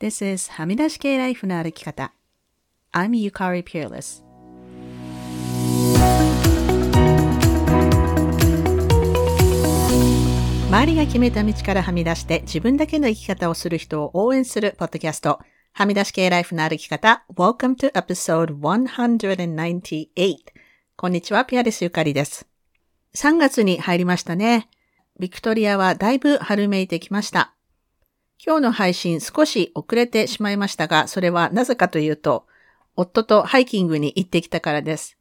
This is はみ出し系ライフの歩き方。I'm Yukari Peerless. 周りが決めた道からはみ出して自分だけの生き方をする人を応援するポッドキャスト。はみ出し系ライフの歩き方。Welcome to episode 198. こんにちは、ピアレスゆかりです。3月に入りましたね。ビクトリアはだいぶ春めいてきました。今日の配信少し遅れてしまいましたが、それはなぜかというと、夫とハイキングに行ってきたからです。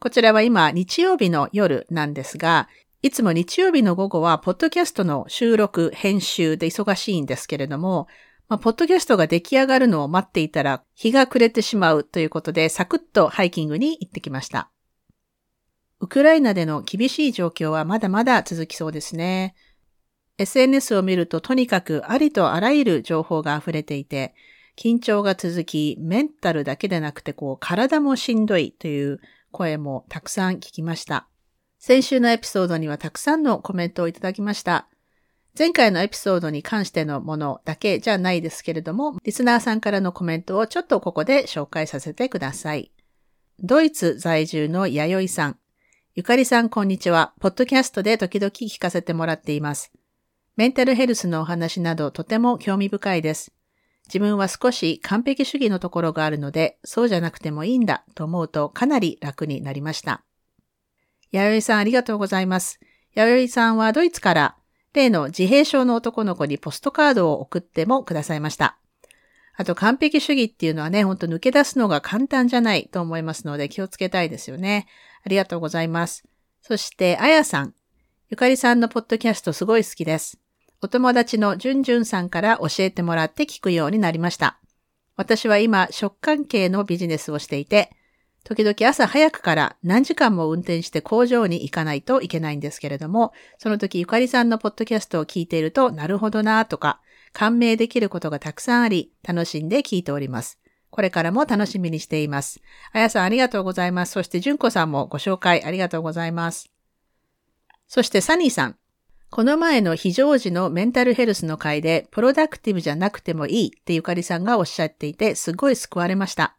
こちらは今日曜日の夜なんですが、いつも日曜日の午後は、ポッドキャストの収録、編集で忙しいんですけれども、まあ、ポッドキャストが出来上がるのを待っていたら、日が暮れてしまうということで、サクッとハイキングに行ってきました。ウクライナでの厳しい状況はまだまだ続きそうですね。SNS を見るととにかくありとあらゆる情報が溢れていて、緊張が続き、メンタルだけでなくてこう体もしんどいという声もたくさん聞きました。先週のエピソードにはたくさんのコメントをいただきました。前回のエピソードに関してのものだけじゃないですけれども、リスナーさんからのコメントをちょっとここで紹介させてください。ドイツ在住の弥生さん。ゆかりさんこんにちは。ポッドキャストで時々聞かせてもらっています。メンタルヘルスのお話などとても興味深いです。自分は少し完璧主義のところがあるので、そうじゃなくてもいいんだと思うとかなり楽になりました。弥生さんありがとうございます。弥生さんはドイツから例の自閉症の男の子にポストカードを送ってもくださいました。あと完璧主義っていうのはね、ほんと抜け出すのが簡単じゃないと思いますので気をつけたいですよね。ありがとうございます。そして、あやさん。ゆかりさんのポッドキャストすごい好きです。お友達のじゅんじゅんさんから教えてもらって聞くようになりました。私は今、食関係のビジネスをしていて、時々朝早くから何時間も運転して工場に行かないといけないんですけれども、その時ゆかりさんのポッドキャストを聞いていると、なるほどなとか、感銘できることがたくさんあり、楽しんで聞いております。これからも楽しみにしています。あやさんありがとうございます。そしてじゅんこさんもご紹介ありがとうございます。そしてサニーさん。この前の非常時のメンタルヘルスの回で、プロダクティブじゃなくてもいいってゆかりさんがおっしゃっていて、すごい救われました。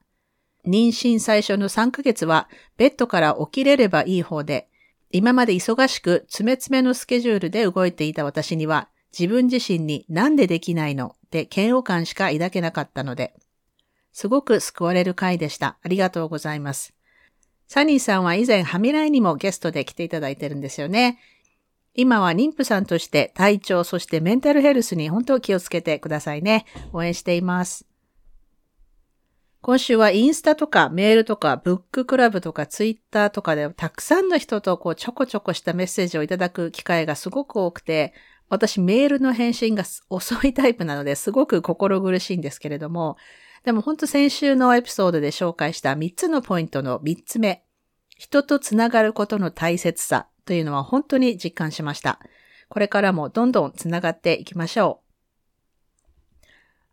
妊娠最初の3ヶ月は、ベッドから起きれればいい方で、今まで忙しく、詰め詰めのスケジュールで動いていた私には、自分自身になんでできないのって嫌悪感しか抱けなかったので、すごく救われる回でした。ありがとうございます。サニーさんは以前、ハミライにもゲストで来ていただいてるんですよね。今は妊婦さんとして体調、そしてメンタルヘルスに本当気をつけてくださいね。応援しています。今週はインスタとかメールとかブッククラブとかツイッターとかでたくさんの人とこうちょこちょこしたメッセージをいただく機会がすごく多くて、私メールの返信が遅いタイプなのですごく心苦しいんですけれども、でも本当先週のエピソードで紹介した3つのポイントの3つ目。人とつながることの大切さというのは本当に実感しました。これからもどんどんつながっていきましょう。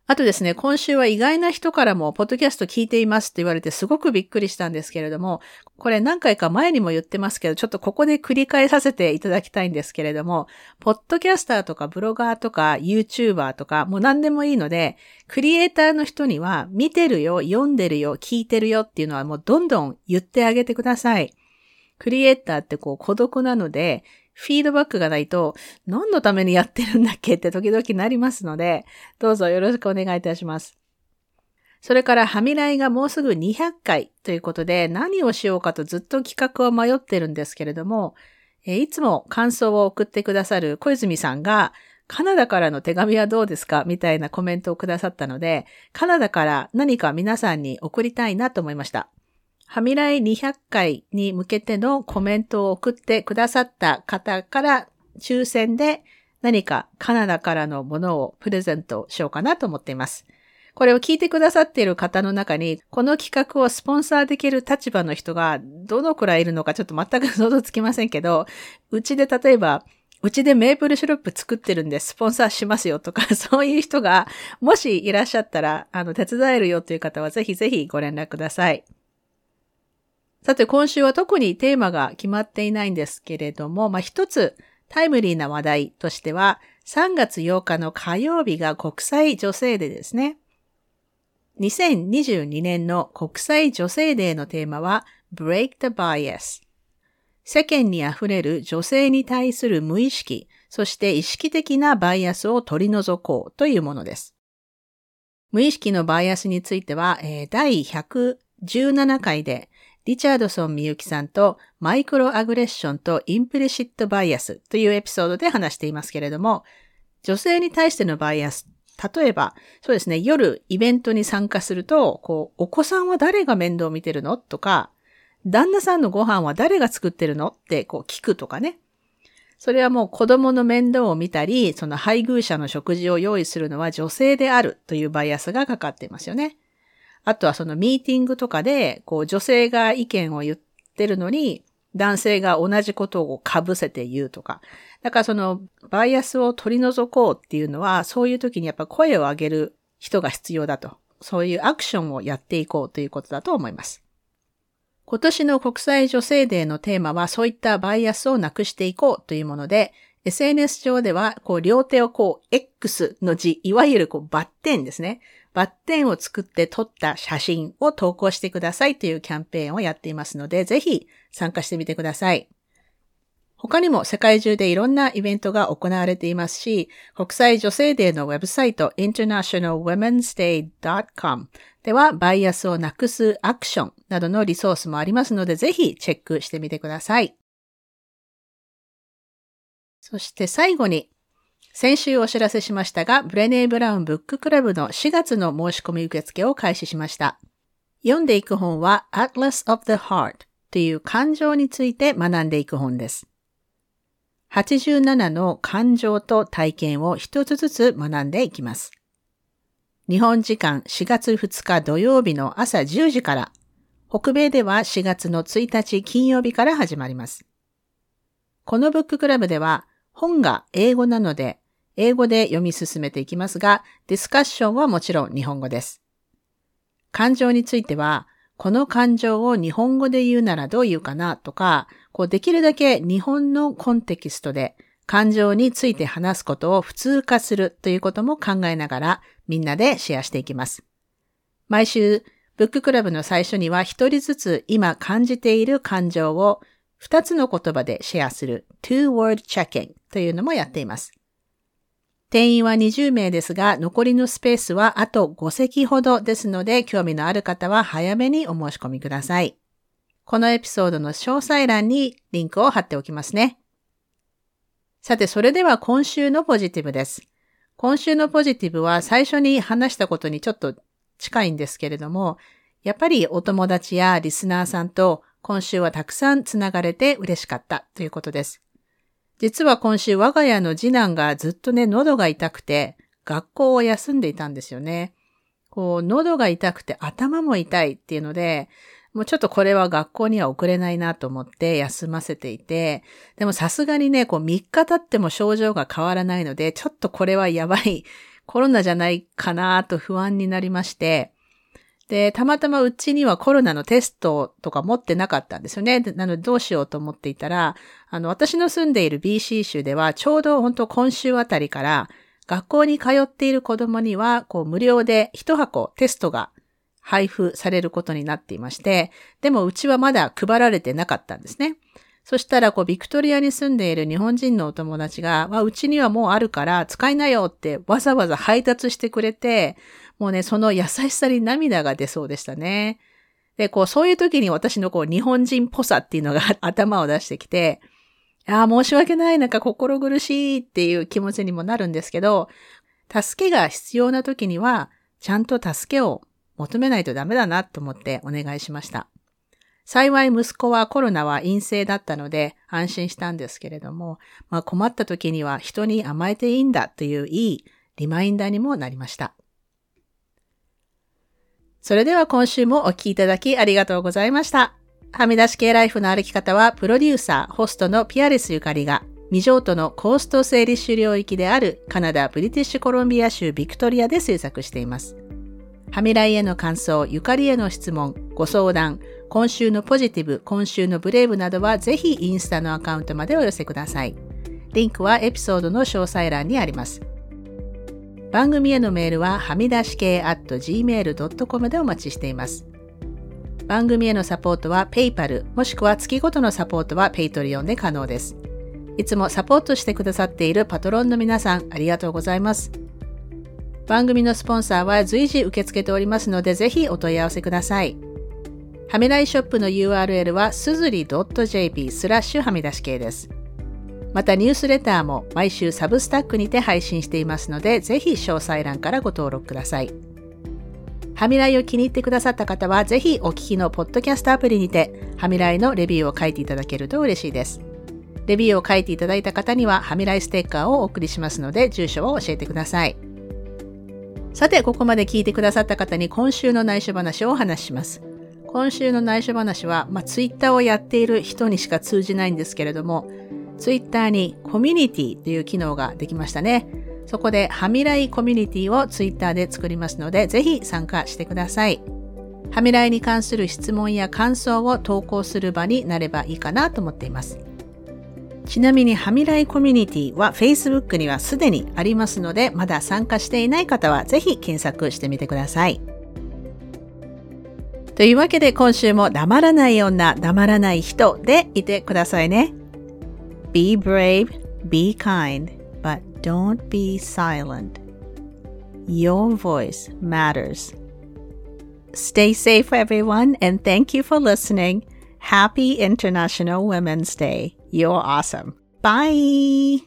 あとですね、今週は意外な人からも、ポッドキャスト聞いていますって言われてすごくびっくりしたんですけれども、これ何回か前にも言ってますけど、ちょっとここで繰り返させていただきたいんですけれども、ポッドキャスターとかブロガーとか YouTuber とか、もう何でもいいので、クリエイターの人には、見てるよ、読んでるよ、聞いてるよっていうのはもうどんどん言ってあげてください。クリエイターってこう孤独なので、フィードバックがないと、何のためにやってるんだっけって 時々なりますので、どうぞよろしくお願いいたします。それから、はみらいがもうすぐ200回ということで、何をしようかとずっと企画を迷ってるんですけれども、いつも感想を送ってくださる小泉さんが、カナダからの手紙はどうですか？みたいなコメントをくださったので、カナダから何か皆さんに送りたいなと思いました。はみらい200回に向けてのコメントを送ってくださった方から抽選で何かカナダからのものをプレゼントしようかなと思っています。これを聞いてくださっている方の中に、この企画をスポンサーできる立場の人がどのくらいいるのかちょっと全く想像つきませんけど、うちで例えば、うちでメープルシロップ作ってるんでスポンサーしますよとか、そういう人がもしいらっしゃったら、あの、手伝えるよという方はぜひぜひご連絡ください。さて今週は特にテーマが決まっていないんですけれども、まあ、一つタイムリーな話題としては、3月8日の火曜日が国際女性デーですね。2022年の国際女性デーのテーマは Break the Bias。世間に溢れる女性に対する無意識、そして意識的なバイアスを取り除こうというものです。無意識のバイアスについては、え、第117回でリチャードソン・ミユキさんとマイクロアグレッションとインプリシットバイアスというエピソードで話していますけれども、女性に対してのバイアス例えば、そうですね、夜イベントに参加すると、こう、お子さんは誰が面倒を見てるのとか、旦那さんのご飯は誰が作ってるのってこう聞くとかね。それはもう子供の面倒を見たり、その配偶者の食事を用意するのは女性であるというバイアスがかかっていますよね。あとはそのミーティングとかで、こう女性が意見を言ってるのに、男性が同じことを被せて言うとか。だからそのバイアスを取り除こうっていうのは、そういう時にやっぱ声を上げる人が必要だと。そういうアクションをやっていこうということだと思います。今年の国際女性デーのテーマはそういったバイアスをなくしていこうというもので、SNS 上では、こう、両手をこう、X の字、いわゆるこう、バッテンですね。バッテンを作って撮った写真を投稿してくださいというキャンペーンをやっていますので、ぜひ参加してみてください。他にも世界中でいろんなイベントが行われていますし、国際女性デーのウェブサイト internationalwomensday.com ではバイアスをなくすアクションなどのリソースもありますので、ぜひチェックしてみてください。そして最後に、先週お知らせしましたが、ブレネー・ブラウンブッククラブの4月の申し込み受付を開始しました。読んでいく本は Atlas of the Heart という感情について学んでいく本です。87の感情と体験を一つずつ学んでいきます。日本時間4月2日土曜日の朝10時から、北米では4月の1日金曜日から始まります。このブッククラブでは本が英語なので、英語で読み進めていきますが、ディスカッションはもちろん日本語です。感情については、この感情を日本語で言うならどう言うかなとか、こうできるだけ日本のコンテキストで感情について話すことを普通化するということも考えながらみんなでシェアしていきます。毎週、ブッククラブの最初には一人ずつ今感じている感情を二つの言葉でシェアする two-word checking というのもやっています。定員は20名ですが、残りのスペースはあと5席ほどですので、興味のある方は早めにお申し込みください。このエピソードの詳細欄にリンクを貼っておきますね。さて、それでは今週のポジティブです。今週のポジティブは最初に話したことにちょっと近いんですけれども、やっぱりお友達やリスナーさんと今週はたくさんつながれて嬉しかったということです。実は今週我が家の次男がずっとね、喉が痛くて学校を休んでいたんですよね。こう、喉が痛くて頭も痛いっていうので、もうちょっとこれは学校には送れないなと思って休ませていて、でもさすがにね、こう3日経っても症状が変わらないので、ちょっとこれはやばい、コロナじゃないかなと不安になりまして、で、たまたまうちにはコロナのテストとか持ってなかったんですよね。なのでどうしようと思っていたら、あの、私の住んでいる BC 州ではちょうど本当今週あたりから学校に通っている子供には、こう無料で一箱テストが配布されることになっていまして、でもうちはまだ配られてなかったんですね。そしたら、こう、ビクトリアに住んでいる日本人のお友達が、まあ、うちにはもうあるから使いなよってわざわざ配達してくれて、もうね、その優しさに涙が出そうでしたね。で、こう、そういう時に私のこう、日本人っぽさっていうのが頭を出してきて、ああ、申し訳ない、なんか心苦しいっていう気持ちにもなるんですけど、助けが必要な時には、ちゃんと助けを求めないとダメだなと思ってお願いしました。幸い息子はコロナは陰性だったので安心したんですけれども、まあ、困った時には人に甘えていいんだといういいリマインダーにもなりました。それでは今週もお聴きいただきありがとうございました。はみ出し系ライフの歩き方はプロデューサー、ホストのピアレスゆかりが未譲渡のコースト整理主領域であるカナダ・ブリティッシュコロンビア州ビクトリアで制作しています。はみらいへの感想、ゆかりへの質問、ご相談、今週のポジティブ、今週のブレイブなどはぜひインスタのアカウントまでお寄せください。リンクはエピソードの詳細欄にあります。番組へのメールははみ出し系 at gmail.com でお待ちしています。番組へのサポートは PayPal もしくは月ごとのサポートは Patreon で可能です。いつもサポートしてくださっているパトロンの皆さんありがとうございます。番組のスポンサーは随時受け付けておりますのでぜひお問い合わせください。はみらいショップの URL はすずり .jp スラッシュはみ出し系です。またニュースレターも毎週サブスタックにて配信していますので、ぜひ詳細欄からご登録ください。はみらいを気に入ってくださった方は、ぜひお聞きのポッドキャストアプリにて、はみらいのレビューを書いていただけると嬉しいです。レビューを書いていただいた方には、はみらいステッカーをお送りしますので、住所を教えてください。さて、ここまで聞いてくださった方に今週の内緒話をお話しします。今週の内緒話は、まあ、ツイッターをやっている人にしか通じないんですけれども、ツイッターにコミュニティという機能ができましたね。そこではみらいコミュニティをツイッターで作りますので、ぜひ参加してください。はみらいに関する質問や感想を投稿する場になればいいかなと思っています。ちなみに、はみらいコミュニティは Facebook にはすでにありますので、まだ参加していない方はぜひ検索してみてください。というわけで今週も黙らない女、黙らない人でいてくださいね。Be brave, be kind, but don't be silent. Your voice matters. Stay safe, everyone, and thank you for listening. Happy International Women's Day. You're awesome. Bye.